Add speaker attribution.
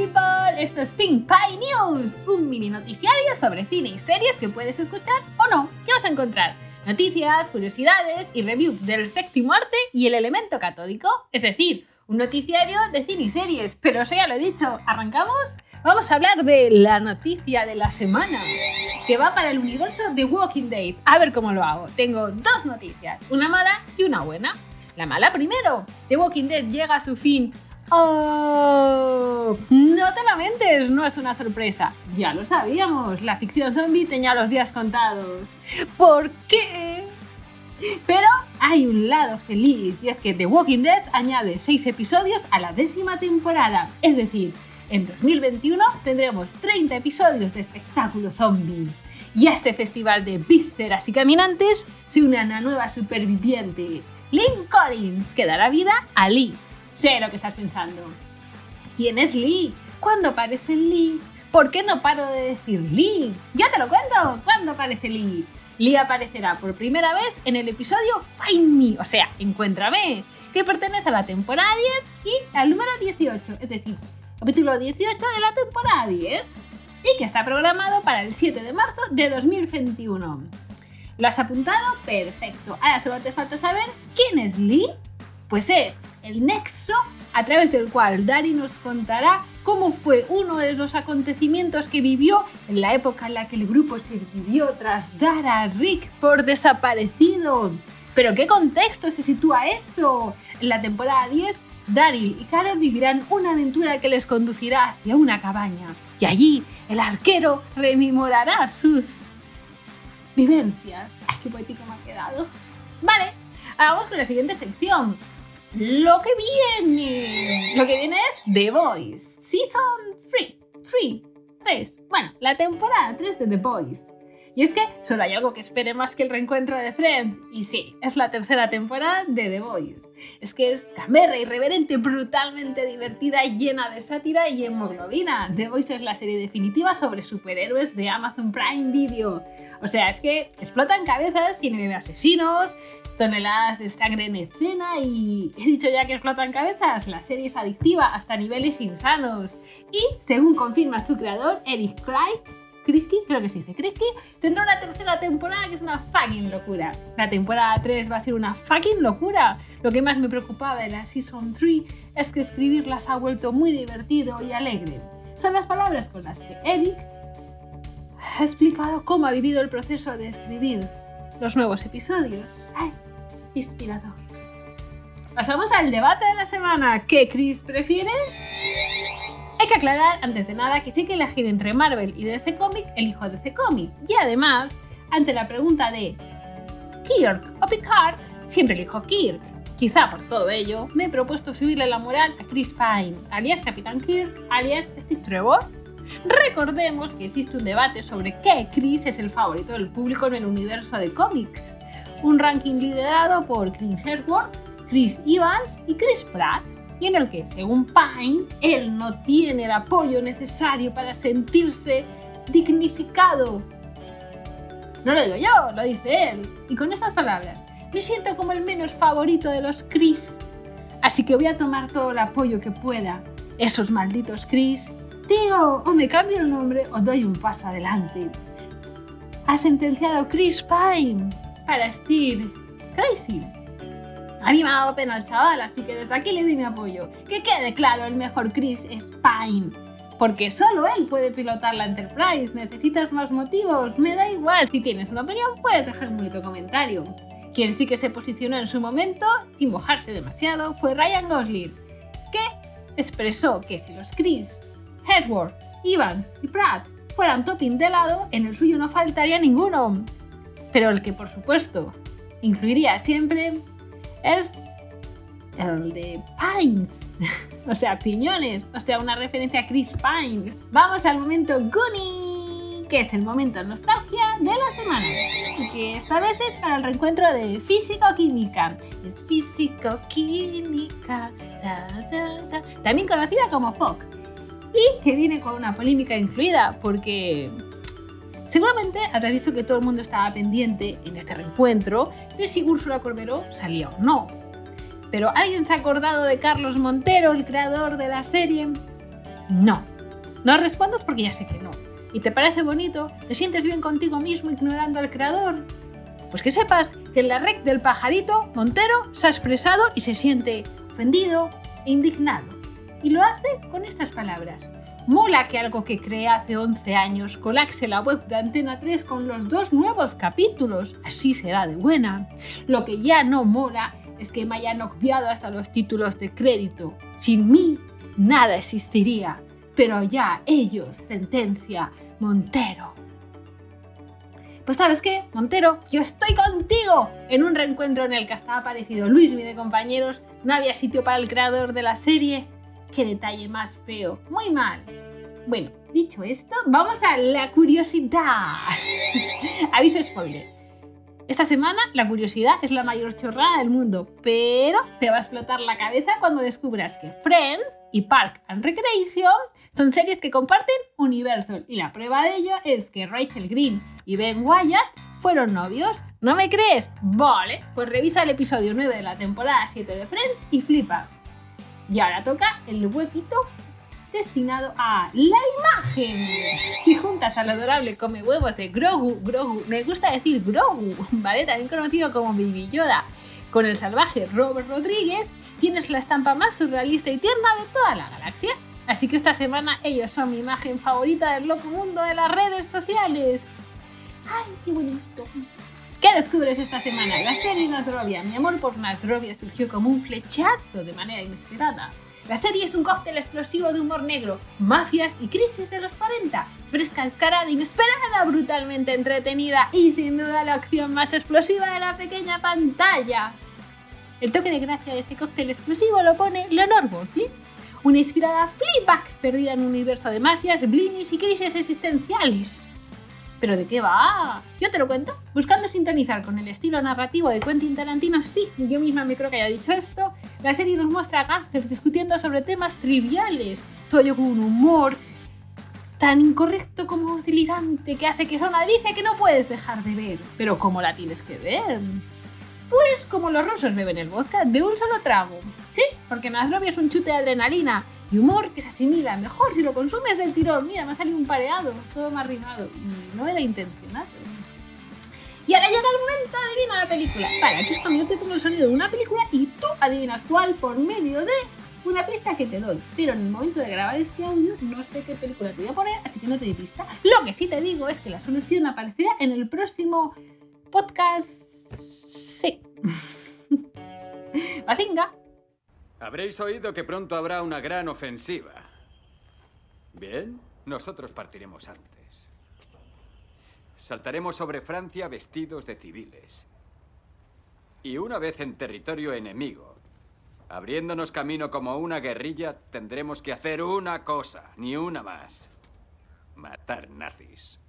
Speaker 1: people! Esto es Pink Pie News, un mini noticiario sobre cine y series que puedes escuchar o no. ¿Qué vas a encontrar? Noticias, curiosidades y reviews del séptimo arte y el elemento catódico. Es decir, un noticiario de cine y series. Pero eso ya lo he dicho, ¿arrancamos? Vamos a hablar de la noticia de la semana, que va para el universo de Walking Dead. A ver cómo lo hago. Tengo dos noticias, una mala y una buena. La mala primero, The Walking Dead llega a su fin ¡Oh! No es una sorpresa. Ya lo sabíamos, la ficción zombie tenía los días contados. ¿Por qué? Pero hay un lado feliz y es que The Walking Dead añade 6 episodios a la décima temporada. Es decir, en 2021 tendremos 30 episodios de espectáculo zombie. Y a este festival de vísceras y caminantes se une una nueva superviviente, Lynn Collins, que dará vida a Lee, Sé lo que estás pensando. ¿Quién es Lee? ¿Cuándo aparece Lee? ¿Por qué no paro de decir Lee? Ya te lo cuento. ¿Cuándo aparece Lee? Lee aparecerá por primera vez en el episodio Find Me, o sea, Encuéntrame, que pertenece a la temporada 10 y al número 18, es decir, capítulo 18 de la temporada 10, y que está programado para el 7 de marzo de 2021. ¿Lo has apuntado? Perfecto. Ahora solo te falta saber quién es Lee. Pues es el nexo a través del cual Dari nos contará cómo fue uno de los acontecimientos que vivió en la época en la que el grupo se dividió tras dar a Rick por desaparecido. ¿Pero qué contexto se sitúa esto? En la temporada 10, Daryl y Carol vivirán una aventura que les conducirá hacia una cabaña. Y allí el arquero rememorará sus vivencias. ¡Ay, qué poético me ha quedado! Vale, ahora vamos con la siguiente sección lo que viene. Lo que viene es The Boys, Season 3, 3, 3. Bueno, la temporada 3 de The Boys. Y es que solo hay algo que espere más que el reencuentro de Friends. Y sí, es la tercera temporada de The Boys. Es que es camerra, irreverente, brutalmente divertida, llena de sátira y hemoglobina. The Boys es la serie definitiva sobre superhéroes de Amazon Prime Video. O sea, es que explotan cabezas, tienen asesinos, toneladas de sangre en escena y he dicho ya que explotan cabezas, la serie es adictiva hasta niveles insanos. Y según confirma su creador, Eric Cry, Krisky, creo que se dice Krisky, tendrá una tercera temporada que es una fucking locura. La temporada 3 va a ser una fucking locura. Lo que más me preocupaba de la Season 3 es que escribirlas ha vuelto muy divertido y alegre. Son las palabras con las que Eric ha explicado cómo ha vivido el proceso de escribir los nuevos episodios inspirador. Pasamos al debate de la semana. ¿Qué Chris prefieres? Hay que aclarar antes de nada que sí que elegir entre Marvel y DC Comic, elijo DC Comic. Y además, ante la pregunta de Kirk o Picard, siempre elijo Kirk. Quizá por todo ello, me he propuesto subirle la moral a Chris Pine, alias Capitán Kirk, alias Steve Trevor. Recordemos que existe un debate sobre qué Chris es el favorito del público en el universo de cómics un ranking liderado por Chris Hemsworth, Chris Evans y Chris Pratt, y en el que, según Pine, él no tiene el apoyo necesario para sentirse dignificado. No lo digo yo, lo dice él. Y con estas palabras, me siento como el menos favorito de los Chris. Así que voy a tomar todo el apoyo que pueda. Esos malditos Chris. Tío, o me cambio el nombre o doy un paso adelante. Ha sentenciado Chris Pine para Steve. Crazy. A mí me ha dado pena el chaval, así que desde aquí le doy mi apoyo. Que quede claro, el mejor Chris es Pine. Porque solo él puede pilotar la Enterprise. ¿Necesitas más motivos? Me da igual. Si tienes una opinión, puedes dejar un bonito comentario. Quien sí que se posicionó en su momento, sin mojarse demasiado, fue Ryan Gosling, que expresó que si los Chris, Hemsworth, Evans y Pratt fueran topping de lado, en el suyo no faltaría ninguno. Pero el que por supuesto incluiría siempre es el de Pines. o sea, piñones. O sea, una referencia a Chris Pine. Vamos al momento Goonie, que es el momento nostalgia de la semana. Y que esta vez es para el reencuentro de Físico-Química. Es Físico-Química. También conocida como FOC. Y que viene con una polémica incluida porque Seguramente habrás visto que todo el mundo estaba pendiente en este reencuentro de si Úrsula Corberó salía o no. Pero ¿alguien se ha acordado de Carlos Montero, el creador de la serie? No, No respondas porque ya sé que no. ¿Y te parece bonito? ¿Te sientes bien contigo mismo ignorando al creador? Pues que sepas que en la rec del pajarito, Montero se ha expresado y se siente ofendido e indignado. Y lo hace con estas palabras. Mola que algo que creé hace 11 años colapse la web de Antena 3 con los dos nuevos capítulos. Así será de buena. Lo que ya no mola es que me hayan obviado hasta los títulos de crédito. Sin mí, nada existiría. Pero ya ellos, sentencia, Montero. Pues sabes qué, Montero, yo estoy contigo. En un reencuentro en el que estaba aparecido Luis de compañeros, no había sitio para el creador de la serie. Qué detalle más feo. Muy mal. Bueno, dicho esto, vamos a la curiosidad. Aviso spoiler. Esta semana la curiosidad es la mayor chorrada del mundo, pero te va a explotar la cabeza cuando descubras que Friends y Park and Recreation son series que comparten universo y la prueba de ello es que Rachel Green y Ben Wyatt fueron novios. ¿No me crees? Vale, pues revisa el episodio 9 de la temporada 7 de Friends y flipa. Y ahora toca el huequito destinado a la imagen. Y juntas al adorable come huevos de Grogu, Grogu, me gusta decir Grogu, ¿vale? También conocido como Baby Yoda, con el salvaje Robert Rodríguez, tienes la estampa más surrealista y tierna de toda la galaxia. Así que esta semana ellos son mi imagen favorita del loco mundo de las redes sociales. ¡Ay, qué bonito! ¿Qué descubres esta semana? La serie Nasrovia. Mi amor por Nasrovia surgió como un flechazo de manera inesperada. La serie es un cóctel explosivo de humor negro, mafias y crisis de los 40. Es fresca, descarada, inesperada, brutalmente entretenida y sin duda la acción más explosiva de la pequeña pantalla. El toque de gracia de este cóctel explosivo lo pone Leonor Bosley, una inspirada flipback perdida en un universo de mafias, blinis y crisis existenciales. ¿Pero de qué va? Yo te lo cuento. Buscando sintonizar con el estilo narrativo de Quentin Tarantino, sí, yo misma me creo que haya dicho esto, la serie nos muestra a gángsters discutiendo sobre temas triviales, todo ello con un humor tan incorrecto como delirante que hace que Sona dice que no puedes dejar de ver. Pero ¿cómo la tienes que ver? Pues como los rusos beben el vodka de un solo trago. Sí, porque Nasrovia es un chute de adrenalina y humor que se asimila mejor si lo consumes del tirón. Mira, me ha salido un pareado, todo más rimado y no era intencionado. Y ahora llega el momento de adivinar la película. Vale, aquí es cuando yo te pongo el sonido de una película y tú adivinas cuál por medio de una pista que te doy. Pero en el momento de grabar este audio no sé qué película te voy a poner, así que no te doy pista. Lo que sí te digo es que la solución aparecerá en el próximo podcast. Bazinga.
Speaker 2: Habréis oído que pronto habrá una gran ofensiva. Bien, nosotros partiremos antes. Saltaremos sobre Francia vestidos de civiles. Y una vez en territorio enemigo, abriéndonos camino como una guerrilla, tendremos que hacer una cosa, ni una más. Matar nazis.